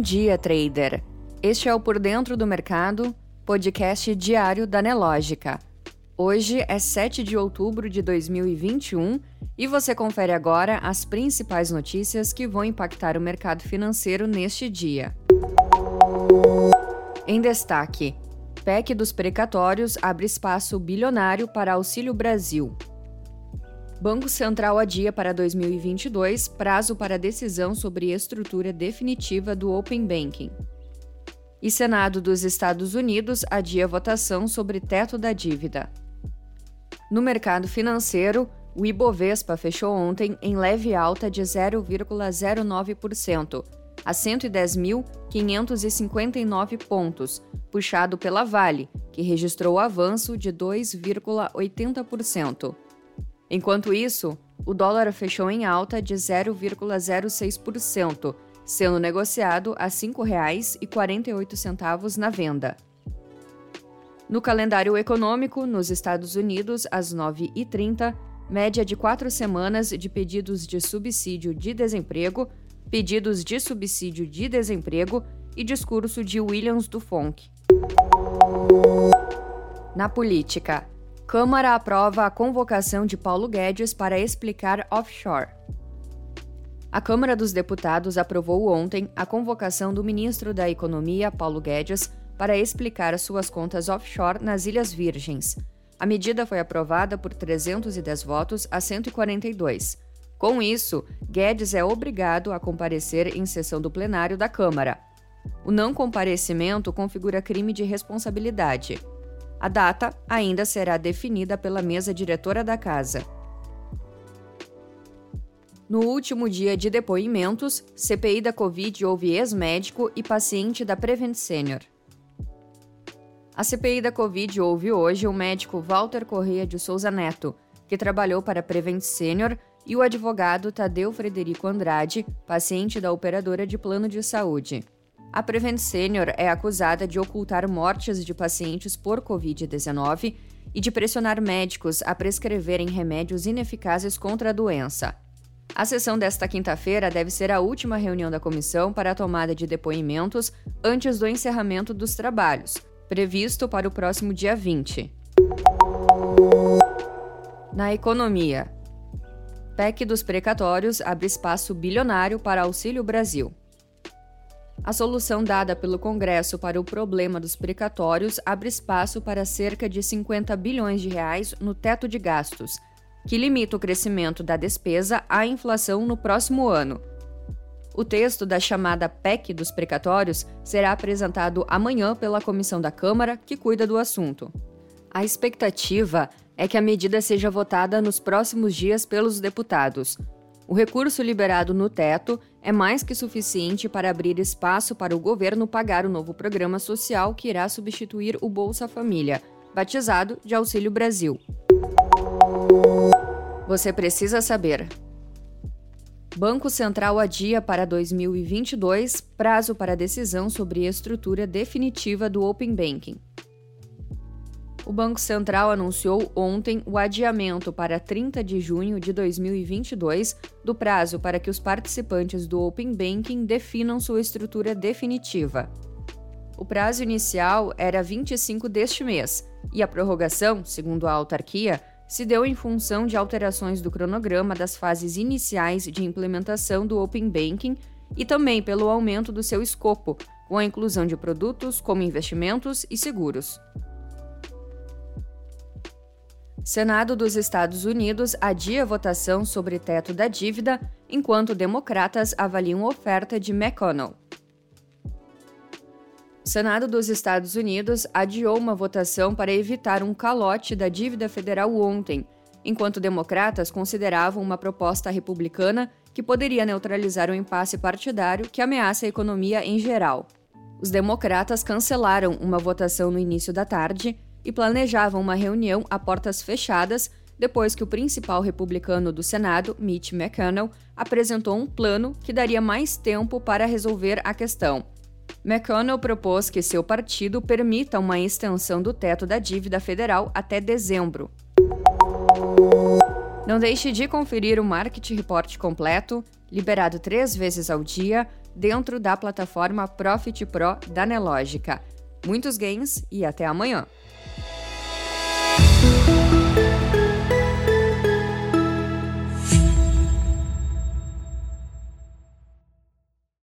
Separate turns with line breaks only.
Bom dia, trader. Este é o Por Dentro do Mercado, podcast diário da Nelógica. Hoje é 7 de outubro de 2021 e você confere agora as principais notícias que vão impactar o mercado financeiro neste dia. Em destaque: PEC dos precatórios abre espaço bilionário para Auxílio Brasil. Banco Central adia para 2022 prazo para decisão sobre estrutura definitiva do Open Banking. E Senado dos Estados Unidos adia votação sobre teto da dívida. No mercado financeiro, o Ibovespa fechou ontem em leve alta de 0,09%, a 110.559 pontos, puxado pela Vale, que registrou avanço de 2,80%. Enquanto isso, o dólar fechou em alta de 0,06%, sendo negociado a R$ 5,48 na venda. No calendário econômico, nos Estados Unidos, às 9h30, média de quatro semanas de pedidos de subsídio de desemprego, pedidos de subsídio de desemprego e discurso de Williams do Fonk. Na política, Câmara aprova a convocação de Paulo Guedes para explicar offshore. A Câmara dos Deputados aprovou ontem a convocação do ministro da Economia, Paulo Guedes, para explicar suas contas offshore nas Ilhas Virgens. A medida foi aprovada por 310 votos a 142. Com isso, Guedes é obrigado a comparecer em sessão do plenário da Câmara. O não comparecimento configura crime de responsabilidade. A data ainda será definida pela mesa diretora da casa. No último dia de depoimentos, CPI da Covid houve ex-médico e paciente da Prevent Senior. A CPI da Covid houve hoje o médico Walter Correia de Souza Neto, que trabalhou para a Prevent Senior, e o advogado Tadeu Frederico Andrade, paciente da operadora de plano de saúde. A Prevent Senior é acusada de ocultar mortes de pacientes por Covid-19 e de pressionar médicos a prescreverem remédios ineficazes contra a doença. A sessão desta quinta-feira deve ser a última reunião da comissão para a tomada de depoimentos antes do encerramento dos trabalhos, previsto para o próximo dia 20. Na economia, PEC dos precatórios abre espaço bilionário para Auxílio Brasil. A solução dada pelo Congresso para o problema dos precatórios abre espaço para cerca de 50 bilhões de reais no teto de gastos, que limita o crescimento da despesa à inflação no próximo ano. O texto da chamada PEC dos precatórios será apresentado amanhã pela comissão da Câmara que cuida do assunto. A expectativa é que a medida seja votada nos próximos dias pelos deputados. O recurso liberado no teto é mais que suficiente para abrir espaço para o governo pagar o novo programa social que irá substituir o Bolsa Família, batizado de Auxílio Brasil. Você precisa saber. Banco Central adia para 2022 prazo para decisão sobre estrutura definitiva do Open Banking o Banco Central anunciou ontem o adiamento para 30 de junho de 2022 do prazo para que os participantes do Open Banking definam sua estrutura definitiva. O prazo inicial era 25 deste mês e a prorrogação, segundo a autarquia, se deu em função de alterações do cronograma das fases iniciais de implementação do Open Banking e também pelo aumento do seu escopo, com a inclusão de produtos como investimentos e seguros. Senado dos Estados Unidos adia votação sobre teto da dívida, enquanto democratas avaliam oferta de McConnell. Senado dos Estados Unidos adiou uma votação para evitar um calote da dívida federal ontem, enquanto democratas consideravam uma proposta republicana que poderia neutralizar o impasse partidário que ameaça a economia em geral. Os democratas cancelaram uma votação no início da tarde e planejavam uma reunião a portas fechadas depois que o principal republicano do Senado, Mitch McConnell, apresentou um plano que daria mais tempo para resolver a questão. McConnell propôs que seu partido permita uma extensão do teto da dívida federal até dezembro. Não deixe de conferir o Market Report completo, liberado três vezes ao dia dentro da plataforma Profit Pro da Nelogica. Muitos gains e até amanhã!